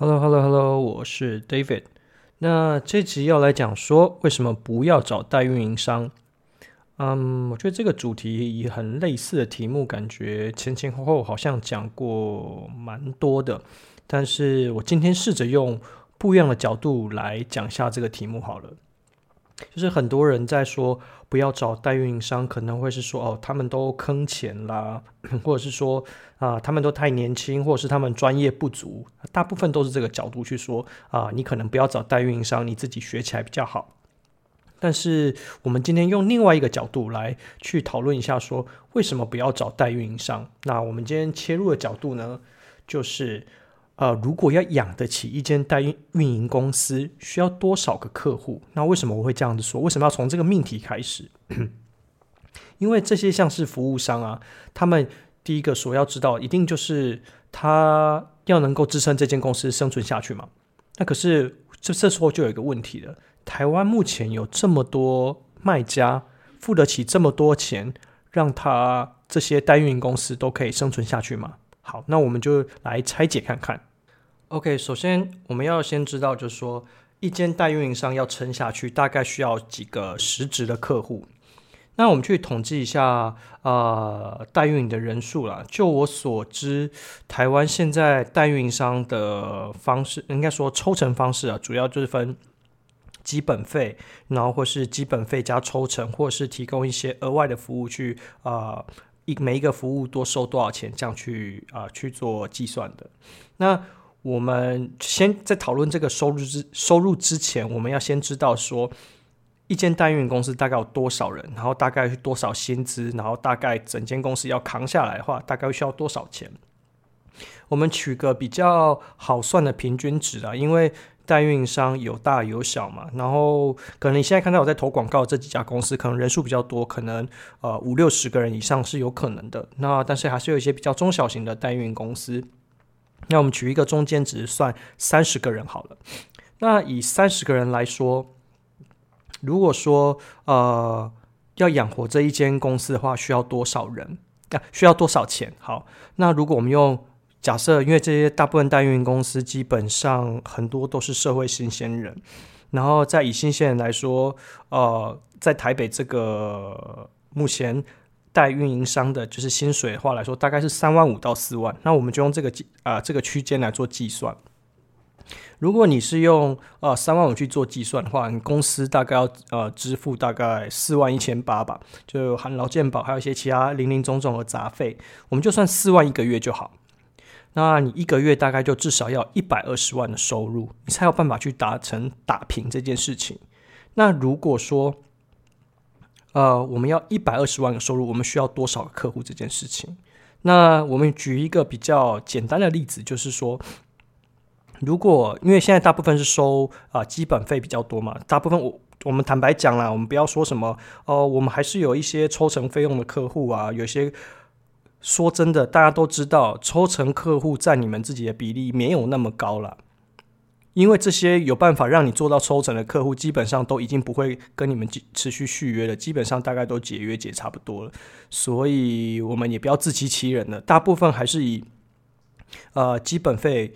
Hello，Hello，Hello，我是 David。那这集要来讲说，为什么不要找代运营商？嗯，我觉得这个主题以很类似的题目，感觉前前后后好像讲过蛮多的。但是我今天试着用不一样的角度来讲下这个题目好了。就是很多人在说不要找代运营商，可能会是说哦，他们都坑钱啦，或者是说啊、他们都太年轻，或者是他们专业不足，大部分都是这个角度去说啊、你可能不要找代运营商，你自己学起来比较好。但是我们今天用另外一个角度来去讨论一下，说为什么不要找代运营商？那我们今天切入的角度呢，就是。呃，如果要养得起一间代运营公司，需要多少个客户？那为什么我会这样子说？为什么要从这个命题开始？因为这些像是服务商啊，他们第一个所要知道，一定就是他要能够支撑这间公司生存下去嘛。那可是这这时候就有一个问题了：台湾目前有这么多卖家，付得起这么多钱，让他这些代运营公司都可以生存下去吗？好，那我们就来拆解看看。OK，首先我们要先知道，就是说一间代运营商要撑下去，大概需要几个实质的客户。那我们去统计一下，呃，代运营的人数啦。就我所知，台湾现在代运营商的方式，应该说抽成方式啊，主要就是分基本费，然后或是基本费加抽成，或是提供一些额外的服务去啊，一、每一个服务多收多少钱，这样去啊、去做计算的。那我们先在讨论这个收入之收入之前，我们要先知道说，一间代运公司大概有多少人，然后大概是多少薪资，然后大概整间公司要扛下来的话，大概需要多少钱？我们取个比较好算的平均值啊，因为代运营商有大有小嘛，然后可能你现在看到我在投广告这几家公司，可能人数比较多，可能呃五六十个人以上是有可能的。那但是还是有一些比较中小型的代运营公司。那我们取一个中间值，算三十个人好了。那以三十个人来说，如果说呃要养活这一间公司的话，需要多少人？啊，需要多少钱？好，那如果我们用假设，因为这些大部分代运营公司基本上很多都是社会新鲜人，然后在以新鲜人来说，呃，在台北这个目前。代运营商的就是薪水的话来说，大概是三万五到四万。那我们就用这个啊、呃、这个区间来做计算。如果你是用呃三万五去做计算的话，你公司大概要呃支付大概四万一千八吧，就含劳健保还有一些其他零零总总的杂费，我们就算四万一个月就好。那你一个月大概就至少要一百二十万的收入，你才有办法去达成打平这件事情。那如果说呃，我们要一百二十万的收入，我们需要多少个客户这件事情？那我们举一个比较简单的例子，就是说，如果因为现在大部分是收啊、基本费比较多嘛，大部分我我们坦白讲啦，我们不要说什么哦、我们还是有一些抽成费用的客户啊，有些说真的，大家都知道，抽成客户占你们自己的比例没有那么高了。因为这些有办法让你做到抽成的客户，基本上都已经不会跟你们持续续约了，基本上大概都解约解差不多了，所以我们也不要自欺欺人了。大部分还是以呃基本费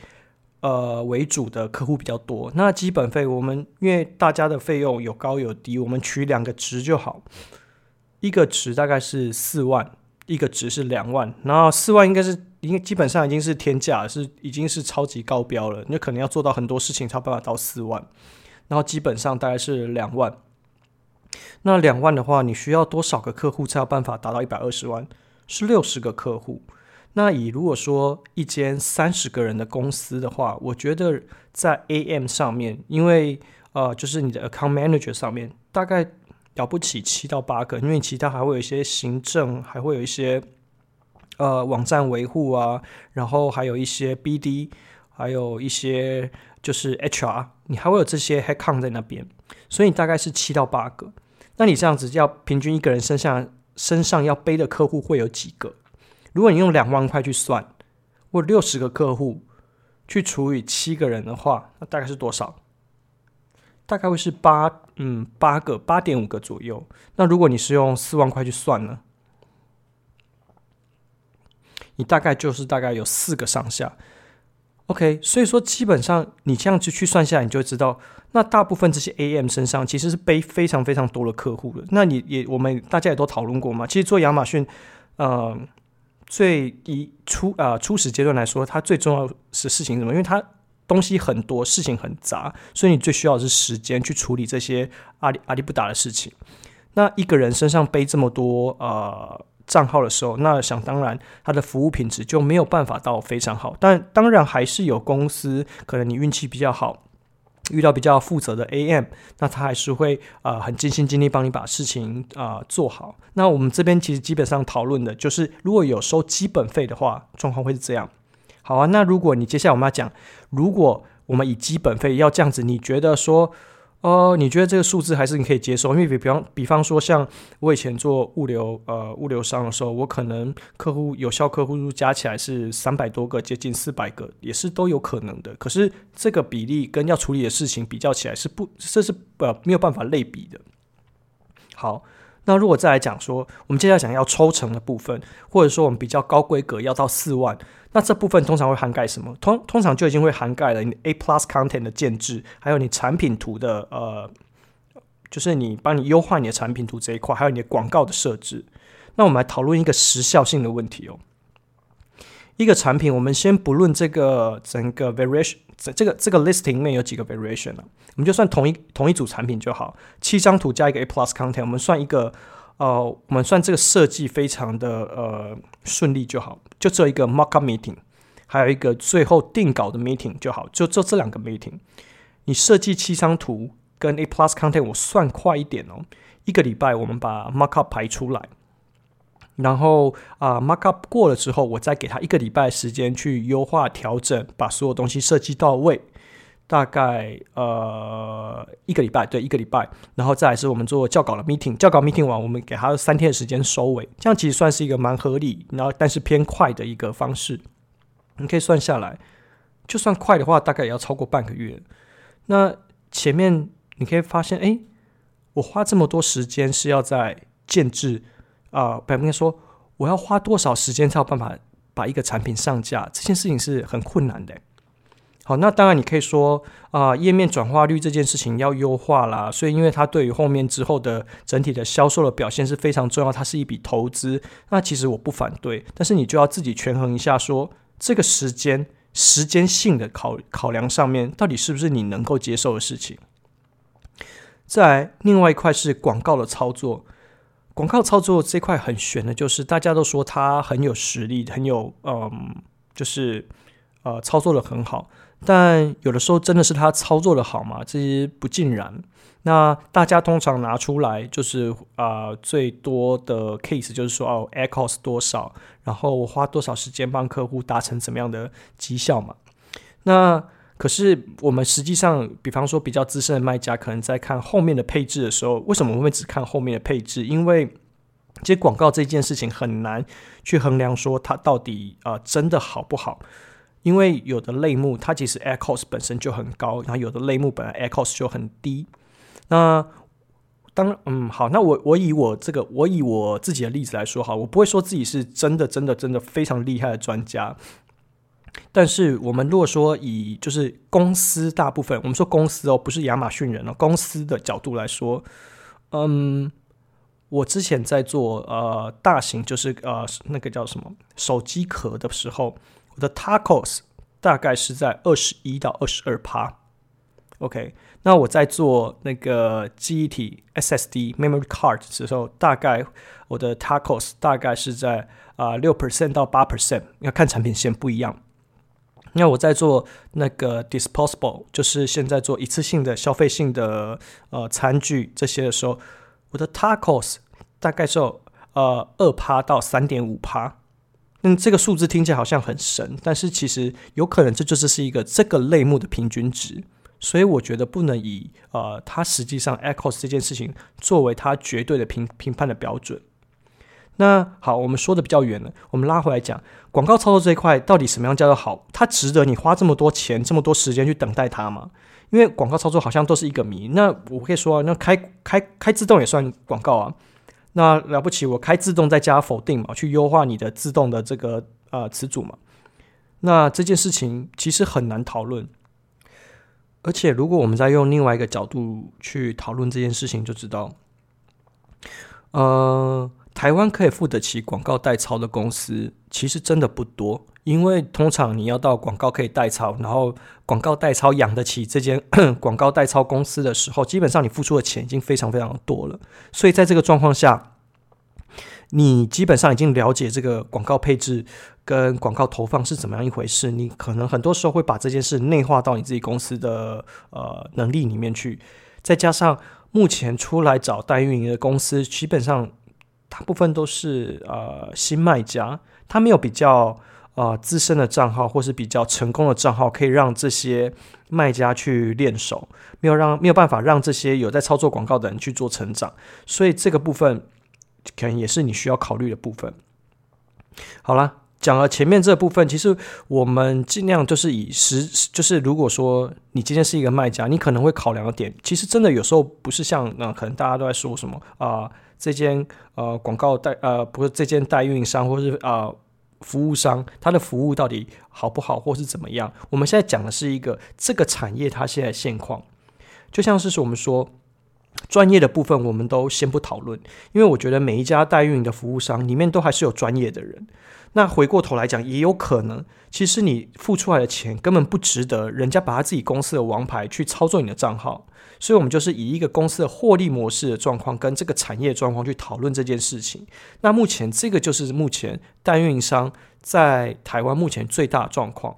呃为主的客户比较多。那基本费我们因为大家的费用有高有低，我们取两个值就好，一个值大概是四万，一个值是两万，然后四万应该是。因为基本上已经是天价，是已经是超级高标了。你可能要做到很多事情才有办法到四万，然后基本上大概是两万。那两万的话，你需要多少个客户才有办法达到一百二十万？是六十个客户。那以如果说一间三十个人的公司的话，我觉得在 AM 上面，因为呃，就是你的 Account Manager 上面大概了不起七到八个，因为其他还会有一些行政，还会有一些。呃，网站维护啊，然后还有一些 BD，还有一些就是 HR，你还会有这些 headcount 在那边，所以你大概是七到八个。那你这样子要平均一个人身上身上要背的客户会有几个？如果你用两万块去算，或六十个客户去除以七个人的话，那大概是多少？大概会是八，嗯，八个，八点五个左右。那如果你是用四万块去算呢？你大概就是大概有四个上下，OK，所以说基本上你这样子去算下来，你就知道，那大部分这些 AM 身上其实是背非常非常多的客户的。那你也我们大家也都讨论过嘛，其实做亚马逊，呃，最一初啊、呃、初始阶段来说，它最重要的事情什么？因为它东西很多，事情很杂，所以你最需要的是时间去处理这些阿里阿里不达的事情。那一个人身上背这么多呃账号的时候，那想当然他的服务品质就没有办法到非常好。但当然还是有公司可能你运气比较好，遇到比较负责的 AM，那他还是会呃很尽心尽力帮你把事情啊、做好。那我们这边其实基本上讨论的就是，如果有收基本费的话，状况会是这样。好啊，那如果你接下来我们要讲，如果我们以基本费要这样子，你觉得说，哦，你觉得这个数字还是你可以接受？因为比比方比方说，像我以前做物流呃物流商的时候，我可能客户有效客户数加起来是三百多个，接近四百个，也是都有可能的。可是这个比例跟要处理的事情比较起来是不，这是呃没有办法类比的。好。那如果再来讲说，我们接下来讲要抽成的部分，或者说我们比较高规格要到四万，那这部分通常会涵盖什么？通通常就已经会涵盖了你 A Plus Content 的建制，还有你产品图的呃，就是你帮你优化你的产品图这一块，还有你的广告的设置。那我们来讨论一个时效性的问题哦。一个产品，我们先不论这个整个 variation，这这个这个 listing 里面有几个 variation 啊，我们就算同一同一组产品就好，七张图加一个 A plus content，我们算一个，呃，我们算这个设计非常的呃顺利就好，就这一个 markup meeting，还有一个最后定稿的 meeting 就好，就就这两个 meeting，你设计七张图跟 A plus content，我算快一点哦，一个礼拜我们把 markup 排出来。然后啊、，markup 过了之后，我再给他一个礼拜时间去优化调整，把所有东西设计到位。大概呃一个礼拜，对，一个礼拜。然后再来是我们做校稿的 meeting，校稿 meeting 完，我们给他三天的时间收尾。这样其实算是一个蛮合理，然后但是偏快的一个方式。你可以算下来，就算快的话，大概也要超过半个月。那前面你可以发现，哎，我花这么多时间是要在建置。啊，不应该说我要花多少时间才有办法把一个产品上架，这件事情是很困难的。好，那当然你可以说啊，页面转化率这件事情要优化啦，所以因为它对于后面之后的整体的销售的表现是非常重要，它是一笔投资。那其实我不反对，但是你就要自己权衡一下说，这个时间时间性的考考量上面，到底是不是你能够接受的事情。再，另外一块是广告的操作。广告操作这块很玄的，就是大家都说他很有实力，很有嗯，就是呃操作的很好。但有的时候真的是他操作的好吗？这些不尽然。那大家通常拿出来就是啊、呃、最多的 case 就是说哦，ad cost 多少，然后我花多少时间帮客户达成怎么样的绩效嘛？那可是我们实际上，比方说比较资深的卖家，可能在看后面的配置的时候，为什么我们会只看后面的配置？因为其实广告这件事情很难去衡量说它到底啊、真的好不好，因为有的类目它其实 air cost 本身就很高，然后有的类目本来 air cost 就很低。那当嗯好，那我我以我这个我以我自己的例子来说哈，我不会说自己是真的真的真的非常厉害的专家。但是我们如果说以就是公司大部分，我们说公司哦，不是亚马逊人哦，公司的角度来说，嗯，我之前在做呃大型就是呃那个叫什么手机壳的时候，我的 TACOS 大概是在二十一到二十二趴。OK，那我在做那个记忆体 SSD memory card 的时候，大概我的 TACOS 大概是在啊六 percent 到八 percent，要看产品线不一样。那我在做那个 disposable，就是现在做一次性的消费性的呃餐具这些的时候，我的 TACOS 大概是呃二趴到三点五趴。嗯，这个数字听起来好像很神，但是其实有可能这就是是一个这个类目的平均值，所以我觉得不能以呃它实际上 echoes 这件事情作为它绝对的评评判的标准。那好，我们说的比较远了，我们拉回来讲广告操作这一块，到底什么样叫做好？它值得你花这么多钱、这么多时间去等待它吗？因为广告操作好像都是一个谜。那我可以说，那开开开自动也算广告啊。那了不起，我开自动再加否定嘛，去优化你的自动的这个呃词组嘛。那这件事情其实很难讨论。而且，如果我们再用另外一个角度去讨论这件事情，就知道，呃，台湾可以付得起广告代操的公司，其实真的不多。因为通常你要到广告可以代操，然后广告代操养得起这间 广告代操公司的时候，基本上你付出的钱已经非常非常的多了。所以在这个状况下，你基本上已经了解这个广告配置跟广告投放是怎么样一回事，你可能很多时候会把这件事内化到你自己公司的呃能力里面去。再加上目前出来找代运营的公司，基本上大部分都是呃新卖家，他没有比较呃资深的账号或是比较成功的账号可以让这些卖家去练手，没有让没有办法让这些有在操作广告的人去做成长，所以这个部分。可能也是你需要考虑的部分。好了，讲了前面这部分，其实我们尽量就是以实，就是如果说你今天是一个卖家，你可能会考量的点，其实真的有时候不是像那、可能大家都在说什么啊、这间呃广告代呃不是这间代运营商或是啊、服务商，他的服务到底好不好或是怎么样？我们现在讲的是一个这个产业它现在现况，就像是说我们说。专业的部分我们都先不讨论，因为我觉得每一家代运营的服务商里面都还是有专业的人。那回过头来讲，也有可能，其实你付出来的钱根本不值得人家把他自己公司的王牌去操作你的账号。所以，我们就是以一个公司的获利模式的状况跟这个产业状况去讨论这件事情。那目前这个就是目前代运营商在台湾目前最大的状况。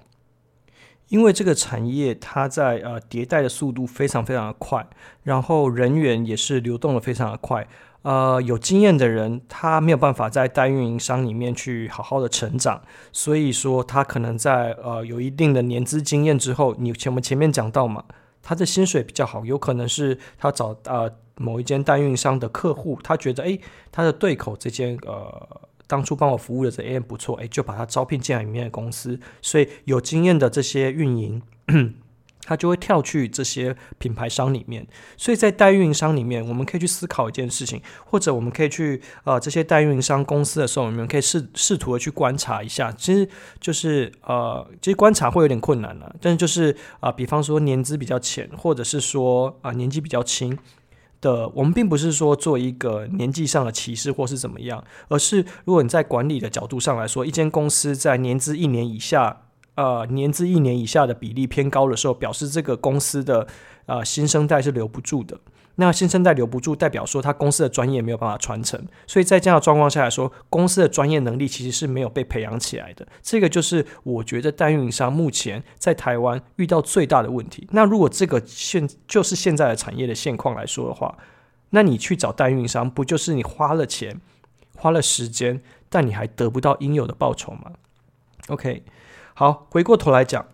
因为这个产业它在呃迭代的速度非常非常的快，然后人员也是流动的非常的快，呃，有经验的人他没有办法在代运营商里面去好好的成长，所以说 他可能在呃有一定的年资经验之后，你前我们前面讲到嘛，他的薪水比较好，有可能是他找呃某一间代运营商的客户，他觉得诶他的对口这间呃。当初帮我服务的这 AM 不错，哎，就把他招聘进来里面的公司，所以有经验的这些运营，他就会跳去这些品牌商里面。所以在代运营商里面，我们可以去思考一件事情，或者我们可以去呃这些代运营商公司的时候，我们可以试试图的去观察一下，其实就是呃，其实观察会有点困难了，但是就是啊、比方说年资比较浅，或者是说啊、年纪比较轻。的，我们并不是说做一个年纪上的歧视或是怎么样，而是如果你在管理的角度上来说，一间公司在年资一年以下，呃，年资一年以下的比例偏高的时候，表示这个公司的呃新生代是留不住的。那新生代留不住，代表说他公司的专业没有办法传承，所以在这样的状况下来说，公司的专业能力其实是没有被培养起来的。这个就是我觉得代运营商目前在台湾遇到最大的问题。那如果这个现就是现在的产业的现况来说的话，那你去找代运营商，不就是你花了钱、花了时间，但你还得不到应有的报酬吗？OK，好，回过头来讲，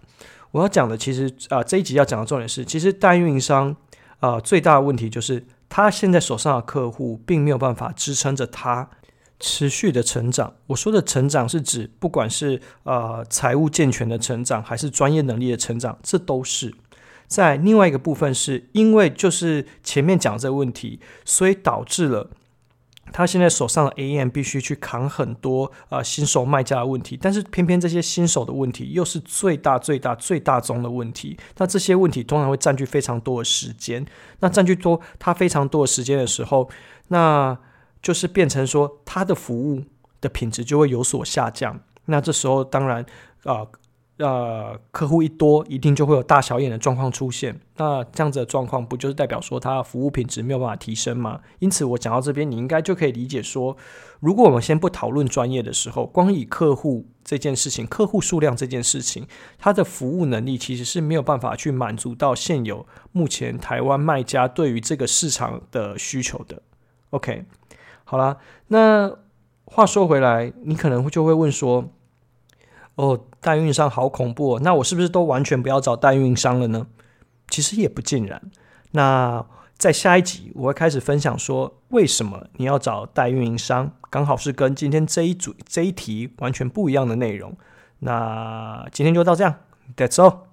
我要讲的其实啊、这一集要讲的重点是，其实代运营商。啊、最大的问题就是他现在手上的客户并没有办法支撑着他持续的成长。我说的成长是指不管是呃财务健全的成长，还是专业能力的成长，这都是。在另外一个部分，是因为就是前面讲这个问题，所以导致了。他现在手上的 AM 必须去扛很多呃新手卖家的问题，但是偏偏这些新手的问题又是最大最大最大宗的问题。那这些问题通常会占据非常多的时间。那占据多他非常多的时间的时候，那就是变成说他的服务的品质就会有所下降。那这时候当然啊。呃，客户一多，一定就会有大小眼的状况出现。那这样子的状况，不就是代表说他服务品质没有办法提升吗？因此，我讲到这边，你应该就可以理解说，如果我们先不讨论专业的时候，光以客户这件事情，客户数量这件事情，他的服务能力其实是没有办法去满足到现有目前台湾卖家对于这个市场的需求的。OK，好啦，那话说回来，你可能就会问说。哦，代运营商好恐怖哦！那我是不是都完全不要找代运营商了呢？其实也不尽然。那在下一集我会开始分享说，为什么你要找代运营商，刚好是跟今天这一组这一题完全不一样的内容。那今天就到这样，That's all。